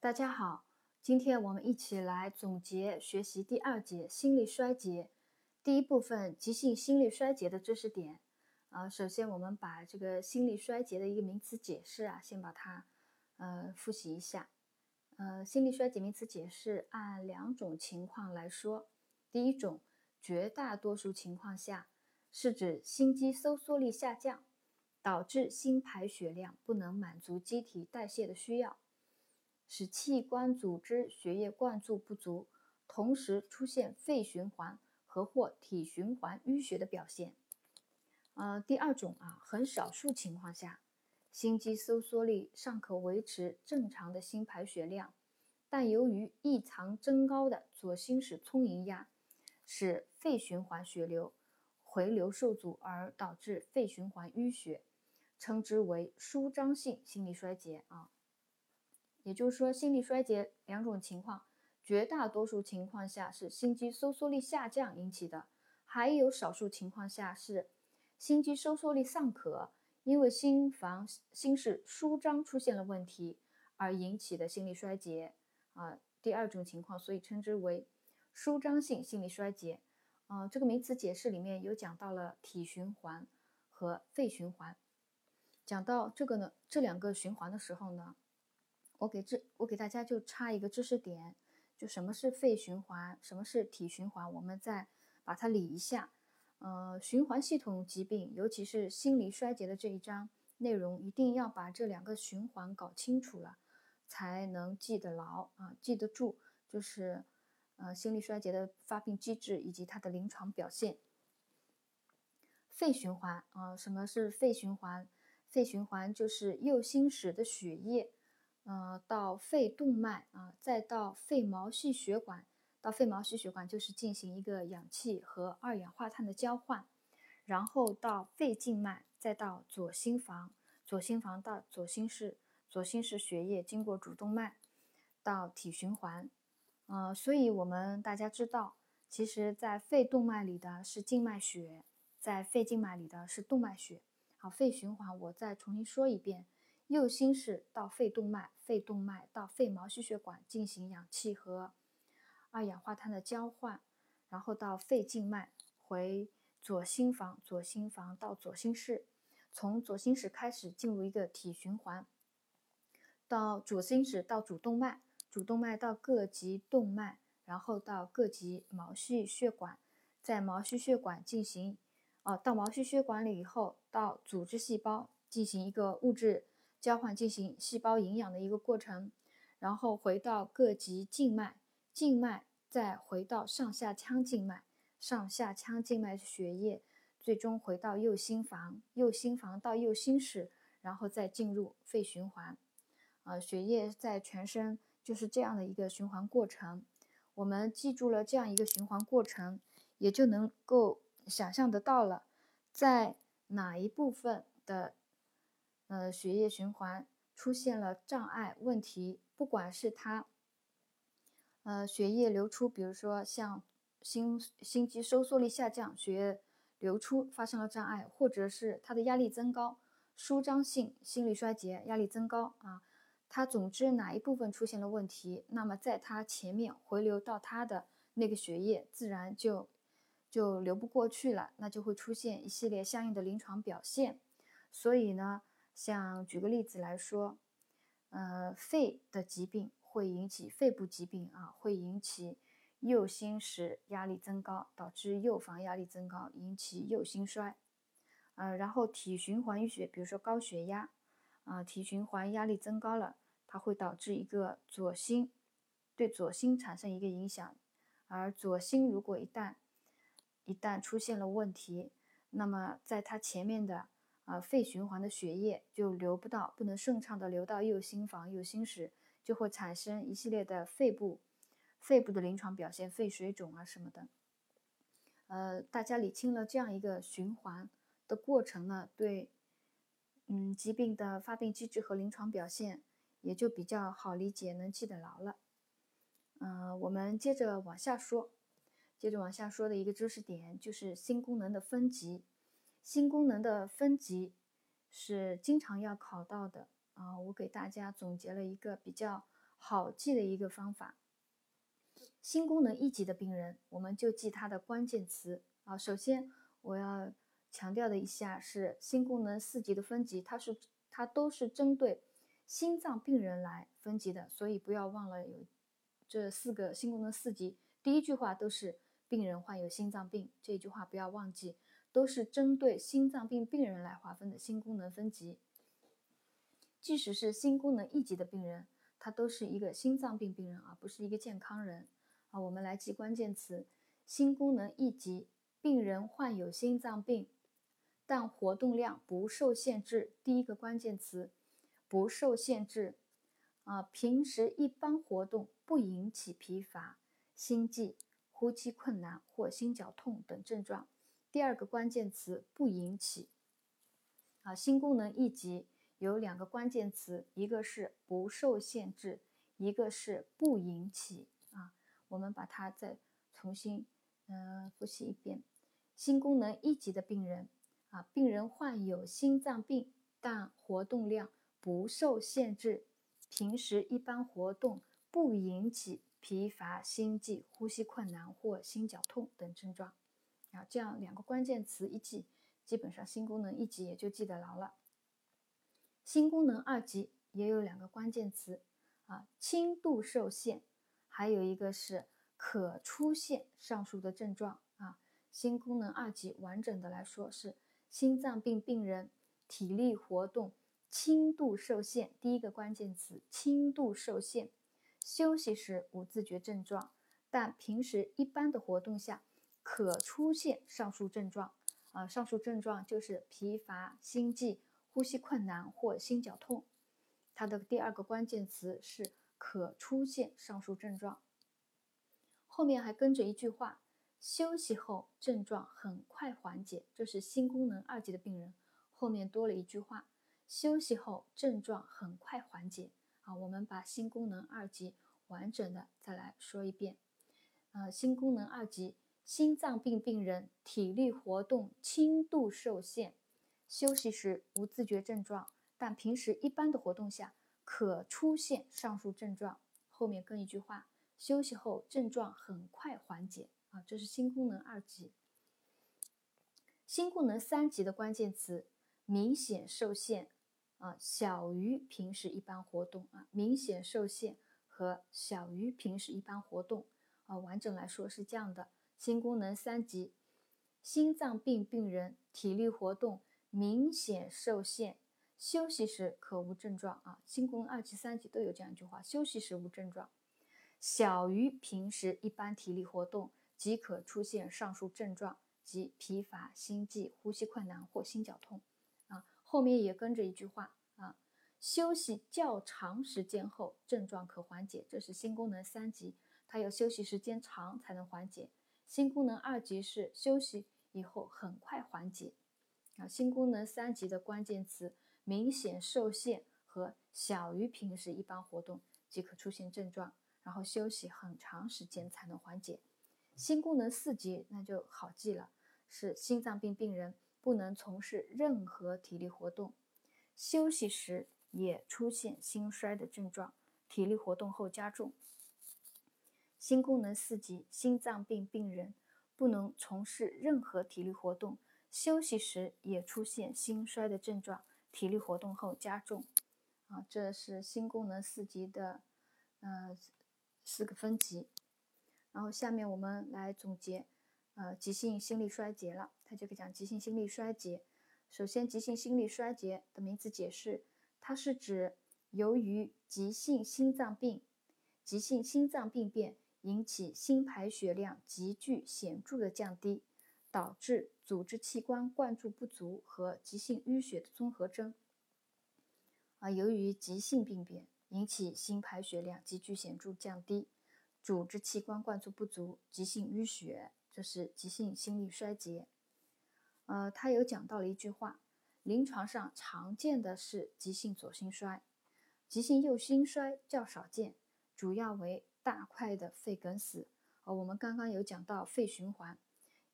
大家好，今天我们一起来总结学习第二节心力衰竭第一部分急性心力衰竭的知识点。啊，首先我们把这个心力衰竭的一个名词解释啊，先把它呃复习一下。呃，心力衰竭名词解释按两种情况来说。第一种，绝大多数情况下是指心肌收缩力下降，导致心排血量不能满足机体代谢的需要。使器官组织血液灌注不足，同时出现肺循环和或体循环淤血的表现。呃，第二种啊，很少数情况下，心肌收缩力尚可维持正常的心排血量，但由于异常增高的左心室充盈压，使肺循环血流回流受阻，而导致肺循环淤血，称之为舒张性心力衰竭啊。也就是说，心力衰竭两种情况，绝大多数情况下是心肌收缩力下降引起的，还有少数情况下是心肌收缩力尚可，因为心房心室舒张出现了问题而引起的心力衰竭啊。第二种情况，所以称之为舒张性心力衰竭。啊，这个名词解释里面有讲到了体循环和肺循环，讲到这个呢，这两个循环的时候呢。我给这，我给大家就插一个知识点，就什么是肺循环，什么是体循环，我们再把它理一下。呃，循环系统疾病，尤其是心力衰竭的这一章内容，一定要把这两个循环搞清楚了，才能记得牢啊，记得住。就是呃，心力衰竭的发病机制以及它的临床表现。肺循环啊，什么是肺循环？肺循环就是右心室的血液。呃，到肺动脉啊，再到肺毛细血管，到肺毛细血管就是进行一个氧气和二氧化碳的交换，然后到肺静脉，再到左心房，左心房到左心室，左心室血液经过主动脉到体循环。呃，所以我们大家知道，其实在肺动脉里的是静脉血，在肺静脉里的是动脉血。好，肺循环我再重新说一遍。右心室到肺动脉，肺动脉到肺毛细血管进行氧气和二氧化碳的交换，然后到肺静脉回左心房，左心房到左心室，从左心室开始进入一个体循环，到左心室到主动脉，主动脉到各级动脉，然后到各级毛细血管，在毛细血管进行，哦，到毛细血管里以后，到组织细胞进行一个物质。交换进行细胞营养的一个过程，然后回到各级静脉，静脉再回到上下腔静脉，上下腔静脉血液最终回到右心房，右心房到右心室，然后再进入肺循环。啊，血液在全身就是这样的一个循环过程。我们记住了这样一个循环过程，也就能够想象得到了，在哪一部分的。呃，血液循环出现了障碍问题，不管是它，呃，血液流出，比如说像心心肌收缩力下降，血液流出发生了障碍，或者是它的压力增高，舒张性心力衰竭，压力增高啊，它总之哪一部分出现了问题，那么在它前面回流到它的那个血液，自然就就流不过去了，那就会出现一系列相应的临床表现，所以呢。像举个例子来说，呃，肺的疾病会引起肺部疾病啊，会引起右心室压力增高，导致右房压力增高，引起右心衰。呃，然后体循环淤血，比如说高血压啊，体循环压力增高了，它会导致一个左心对左心产生一个影响，而左心如果一旦一旦出现了问题，那么在它前面的。啊，肺循环的血液就流不到，不能顺畅的流到右心房、右心室，就会产生一系列的肺部、肺部的临床表现，肺水肿啊什么的。呃，大家理清了这样一个循环的过程呢，对，嗯，疾病的发病机制和临床表现也就比较好理解，能记得牢了。嗯，我们接着往下说，接着往下说的一个知识点就是心功能的分级。心功能的分级是经常要考到的啊，我给大家总结了一个比较好记的一个方法。心功能一级的病人，我们就记他的关键词啊。首先我要强调的一下是心功能四级的分级，它是它都是针对心脏病人来分级的，所以不要忘了有这四个心功能四级。第一句话都是病人患有心脏病，这句话不要忘记，都是针对心脏病病人来划分的心功能分级。即使是心功能一级的病人，他都是一个心脏病病人而不是一个健康人啊。我们来记关键词：心功能一级，病人患有心脏病，但活动量不受限制。第一个关键词不受限制啊，平时一般活动不引起疲乏、心悸、呼吸困难或心绞痛等症状。第二个关键词不引起啊，心功能一级。有两个关键词，一个是不受限制，一个是不引起啊。我们把它再重新嗯复习一遍。心功能一级的病人啊，病人患有心脏病，但活动量不受限制，平时一般活动不引起疲乏、心悸、呼吸困难或心绞痛等症状啊。这样两个关键词一记，基本上心功能一级也就记得牢了。心功能二级也有两个关键词啊，轻度受限，还有一个是可出现上述的症状啊。心功能二级完整的来说是心脏病病人体力活动轻度受限，第一个关键词轻度受限，休息时无自觉症状，但平时一般的活动下可出现上述症状啊。上述症状就是疲乏、心悸。呼吸困难或心绞痛，它的第二个关键词是可出现上述症状。后面还跟着一句话：休息后症状很快缓解。这是心功能二级的病人，后面多了一句话：休息后症状很快缓解。啊，我们把心功能二级完整的再来说一遍。呃，心功能二级，心脏病病人体力活动轻度受限。休息时无自觉症状，但平时一般的活动下可出现上述症状。后面跟一句话：休息后症状很快缓解。啊，这是心功能二级。心功能三级的关键词：明显受限，啊，小于平时一般活动。啊，明显受限和小于平时一般活动。啊，完整来说是这样的：心功能三级，心脏病病人体力活动。明显受限，休息时可无症状啊。心功能二级、三级都有这样一句话：休息时无症状，小于平时一般体力活动即可出现上述症状，即疲乏、心悸、呼吸困难或心绞痛啊。后面也跟着一句话啊：休息较长时间后症状可缓解。这是心功能三级，它要休息时间长才能缓解。心功能二级是休息以后很快缓解。啊，心功能三级的关键词明显受限和小于平时一般活动即可出现症状，然后休息很长时间才能缓解。心功能四级那就好记了，是心脏病病人不能从事任何体力活动，休息时也出现心衰的症状，体力活动后加重。心功能四级心脏病病人不能从事任何体力活动。休息时也出现心衰的症状，体力活动后加重。啊，这是心功能四级的，呃，四个分级。然后下面我们来总结，呃，急性心力衰竭了。他就讲急性心力衰竭。首先，急性心力衰竭的名词解释，它是指由于急性心脏病、急性心脏病变引起心排血量急剧显著的降低。导致组织器官灌注不足和急性淤血的综合征。啊，由于急性病变引起心排血量急剧显著降低，组织器官灌注不足，急性淤血，这是急性心力衰竭。呃，他有讲到了一句话：临床上常见的是急性左心衰，急性右心衰较少见，主要为大块的肺梗死。呃，我们刚刚有讲到肺循环。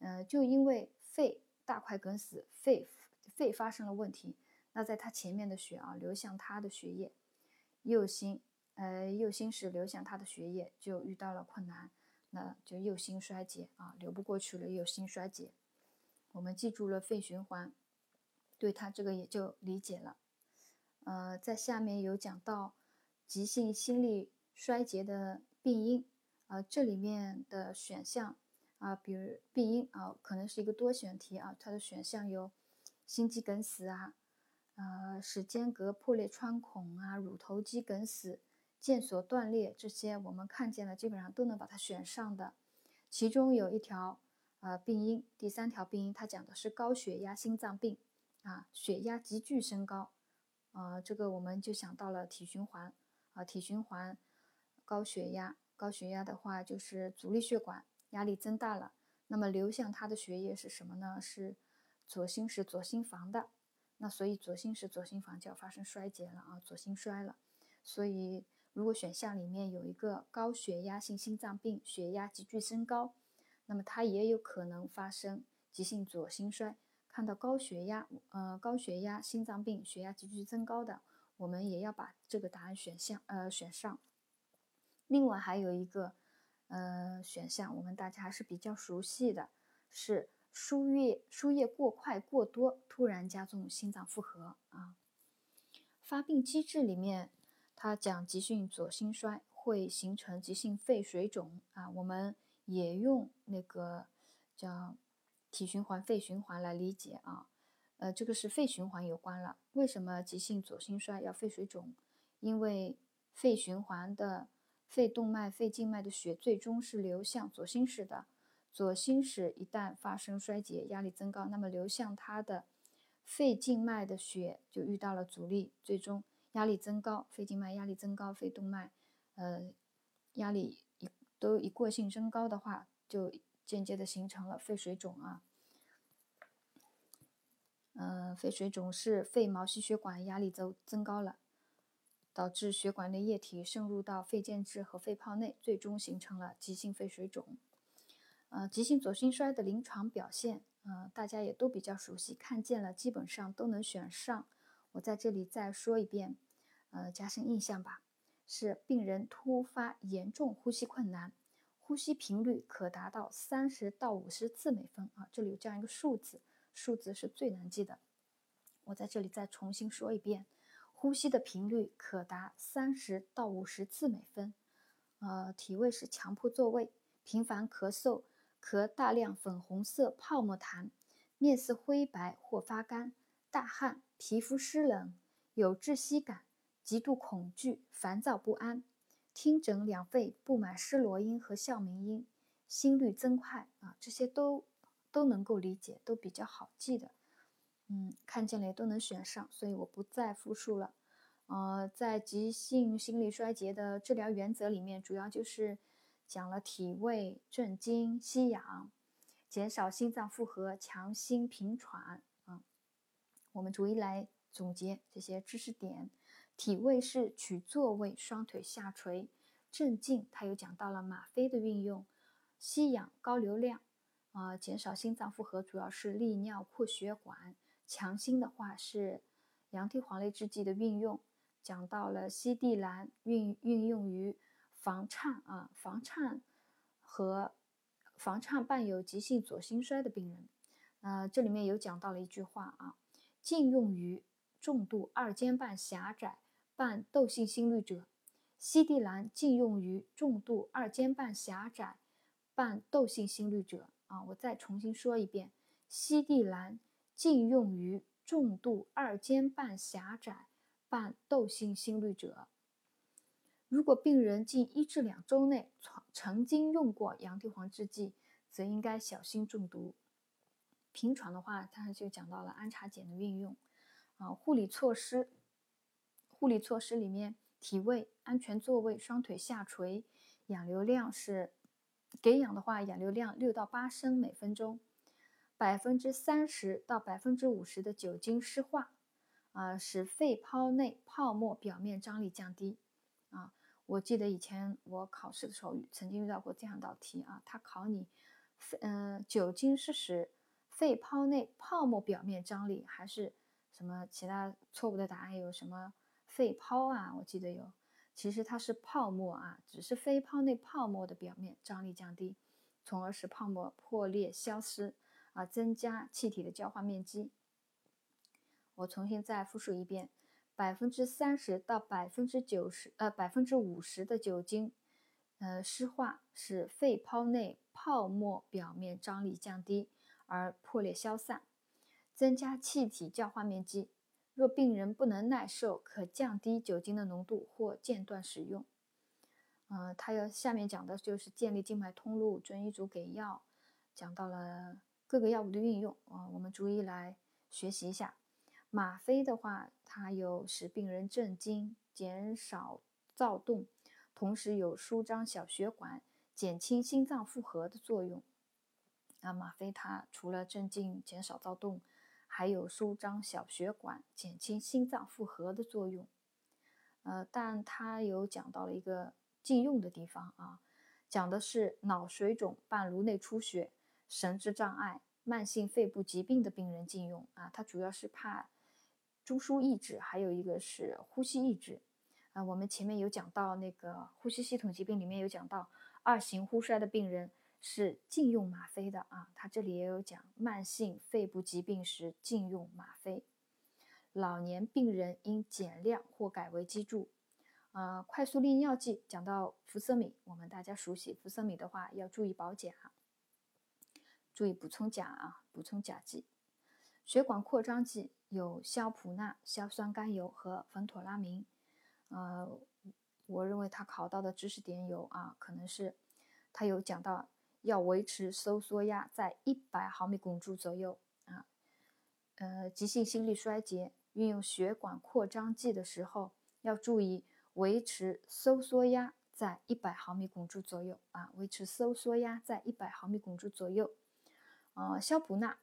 呃，就因为肺大块梗死，肺肺发生了问题，那在他前面的血啊流向他的血液，右心呃，右心室流向他的血液就遇到了困难，那就右心衰竭啊，流不过去了，右心衰竭。我们记住了肺循环，对他这个也就理解了。呃，在下面有讲到急性心力衰竭的病因，啊，这里面的选项啊，比如病因啊，可能是一个多选题啊，它的选项有心肌梗死啊，呃，室间隔破裂穿孔啊，乳头肌梗死。腱索断裂这些我们看见了，基本上都能把它选上的。其中有一条，呃，病因，第三条病因，它讲的是高血压心脏病啊，血压急剧升高，呃，这个我们就想到了体循环啊，体循环高血压，高血压的话就是阻力血管压力增大了，那么流向它的血液是什么呢？是左心室左心房的，那所以左心室左心房就要发生衰竭了啊，左心衰了，所以。如果选项里面有一个高血压性心脏病，血压急剧升高，那么它也有可能发生急性左心衰。看到高血压，呃，高血压心脏病，血压急剧增高的，我们也要把这个答案选项，呃，选上。另外还有一个，呃，选项我们大家还是比较熟悉的，是输液输液过快过多，突然加重心脏负荷啊。发病机制里面。他讲急性左心衰会形成急性肺水肿啊，我们也用那个叫体循环、肺循环来理解啊。呃，这个是肺循环有关了。为什么急性左心衰要肺水肿？因为肺循环的肺动脉、肺静脉的血最终是流向左心室的，左心室一旦发生衰竭、压力增高，那么流向它的肺静脉的血就遇到了阻力，最终。压力增高，肺静脉压力增高，肺动脉，呃，压力一都一过性升高的话，就间接的形成了肺水肿啊。嗯，肺水肿是肺毛细血管压力增增高了，导致血管内液体渗入到肺间质和肺泡内，最终形成了急性肺水肿。呃，急性左心衰的临床表现，呃，大家也都比较熟悉，看见了基本上都能选上。我在这里再说一遍，呃，加深印象吧。是病人突发严重呼吸困难，呼吸频率可达到三十到五十次每分啊。这里有这样一个数字，数字是最难记的。我在这里再重新说一遍，呼吸的频率可达三十到五十次每分。呃，体位是强迫坐位，频繁咳嗽，咳大量粉红色泡沫痰，面色灰白或发干。大汗，皮肤湿冷，有窒息感，极度恐惧，烦躁不安，听诊两肺布满湿罗音和哮鸣音，心率增快啊，这些都都能够理解，都比较好记的。嗯，看见了也都能选上，所以我不再复述了。呃，在急性心力衰竭的治疗原则里面，主要就是讲了体位、镇惊、吸氧，减少心脏负荷，强心平喘。啊我们逐一来总结这些知识点。体位是取坐位，双腿下垂。镇静，它又讲到了吗啡的运用。吸氧高流量，啊，减少心脏负荷，主要是利尿扩血管。强心的话是洋地黄类制剂的运用，讲到了西地兰运运用于房颤啊，房颤和房颤伴有急性左心衰的病人。呃，这里面有讲到了一句话啊。禁用于重度二尖瓣狭窄伴窦性心律者，西地兰禁用于重度二尖瓣狭窄伴窦性心律者。啊，我再重新说一遍，西地兰禁用于重度二尖瓣狭窄伴窦性心律者。如果病人近一至两周内曾曾经用过羊蹄黄制剂，则应该小心中毒。平喘的话，它就讲到了安茶碱的运用，啊，护理措施，护理措施里面，体位安全坐位，双腿下垂，氧流量是给氧的话，氧流量六到八升每分钟，百分之三十到百分之五十的酒精湿化，啊，使肺泡内泡沫表面张力降低，啊，我记得以前我考试的时候曾经遇到过这样一道题啊，它考你，嗯，酒精是使肺泡内泡沫表面张力还是什么其他错误的答案？有什么肺泡啊？我记得有其实它是泡沫啊，只是肺泡内泡沫的表面张力降低，从而使泡沫破裂消失啊，增加气体的交换面积。我重新再复述一遍：百分之三十到百分之九十，呃，百分之五十的酒精，呃，湿化使肺泡内泡沫表面张力降低而破裂消散，增加气体交换面积。若病人不能耐受，可降低酒精的浓度或间断使用。呃，他要下面讲的就是建立静脉通路，遵医嘱给药，讲到了各个药物的运用啊，我们逐一来学习一下。吗啡的话，它有使病人镇惊、减少躁动，同时有舒张小血管、减轻心脏负荷的作用。啊，吗啡它除了镇静、减少躁动。还有舒张小血管、减轻心脏负荷的作用，呃，但它有讲到了一个禁用的地方啊，讲的是脑水肿伴颅内出血、神志障碍、慢性肺部疾病的病人禁用啊，它主要是怕中枢抑制，还有一个是呼吸抑制啊。我们前面有讲到那个呼吸系统疾病里面有讲到二型呼衰的病人。是禁用吗啡的啊，他这里也有讲慢性肺部疾病时禁用吗啡。老年病人应减量或改为肌注。呃，快速利尿剂讲到福瑟米，我们大家熟悉福瑟米的话要注意保钾，注意补充钾啊，补充钾剂。血管扩张剂有硝普钠、硝酸甘油和芬妥拉明。呃，我认为他考到的知识点有啊，可能是他有讲到。要维持收缩压在一百毫米汞柱左右啊。呃，急性心力衰竭运用血管扩张剂的时候，要注意维持收缩压在一百毫米汞柱左右啊，维持收缩压在一百毫米汞柱左右。呃，硝普钠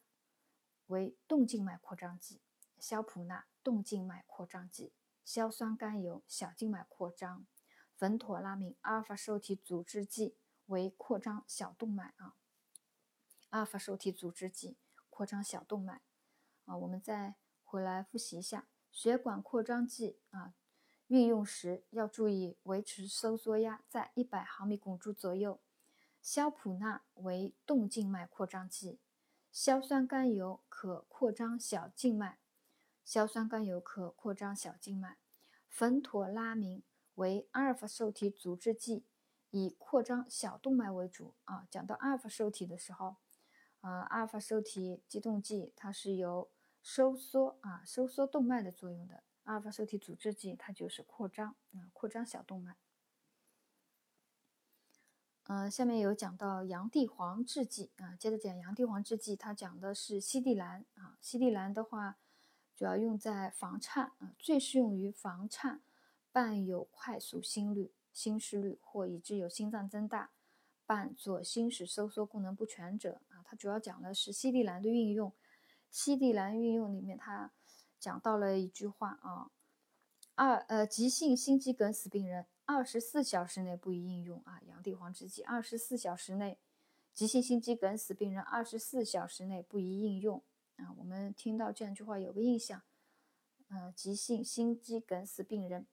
为动静脉扩张剂，硝普钠动静脉扩张剂，硝酸甘油小静脉扩张，苯妥拉明阿尔法受体阻滞剂。为扩张小动脉啊，阿尔法受体阻滞剂扩张小动脉啊，我们再回来复习一下血管扩张剂啊，运用时要注意维持收缩压在一百毫米汞柱左右。硝普钠为动静脉扩张剂，硝酸甘油可扩张小静脉，硝酸甘油可扩张小静脉，苯妥拉明为阿尔法受体阻滞剂。以扩张小动脉为主啊。讲到阿尔法受体的时候，啊，阿尔法受体激动剂它是由收缩啊，收缩动脉的作用的。阿尔法受体阻滞剂它就是扩张啊，扩张小动脉。嗯，下面有讲到洋地黄制剂啊，接着讲洋地黄制剂，它讲的是西地兰啊。西地兰的话，主要用在房颤啊，最适用于房颤伴有快速心率。心室率或已知有心脏增大伴左心室收缩功能不全者啊，它主要讲的是西地兰的运用。西地兰运用里面，它讲到了一句话啊，二呃急性心肌梗死病人二十四小时内不宜应用啊，洋地黄制剂二十四小时内，急性心肌梗死病人二十四小时内不宜应用啊。我们听到这样一句话有个印象，呃，急性心肌梗死病人。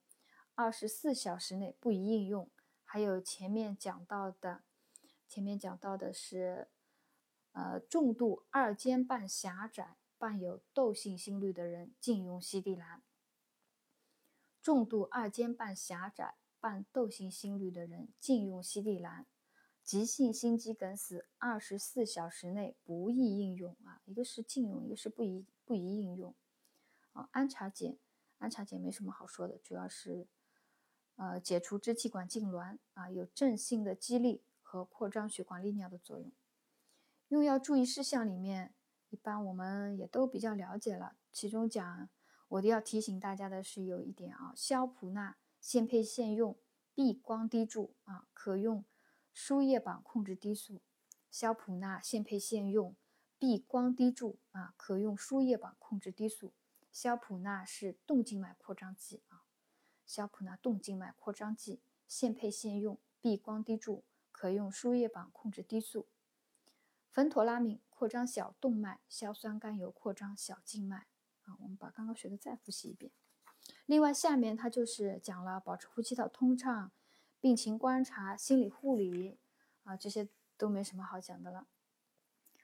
二十四小时内不宜应用。还有前面讲到的，前面讲到的是，呃，重度二尖瓣狭窄伴有窦性心律的人禁用西地兰。重度二尖瓣狭窄伴窦性心律的人禁用西地兰。急性心肌梗死二十四小时内不宜应用啊，一个是禁用，一个是不宜不宜应用。啊，安茶碱，安茶碱没什么好说的，主要是。呃，解除支气管痉挛啊，有镇性的激励和扩张血管利尿的作用。用药注意事项里面，一般我们也都比较了解了。其中讲，我都要提醒大家的是有一点啊，硝普钠现配现用避光滴注啊，可用输液板控制滴速。硝普钠现配现用避光滴注啊，可用输液板控制滴速。硝普钠是动静脉扩张剂啊。硝普钠动静脉扩张剂，现配现用，避光滴注，可用输液板控制滴速。苯妥拉明扩张小动脉，硝酸甘油扩张小静脉。啊，我们把刚刚学的再复习一遍。另外，下面他就是讲了保持呼吸道通畅、病情观察、心理护理啊，这些都没什么好讲的了。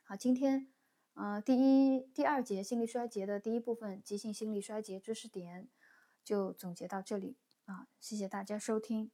好，今天，呃，第一、第二节心力衰竭的第一部分急性心力衰竭知识点就总结到这里啊，谢谢大家收听。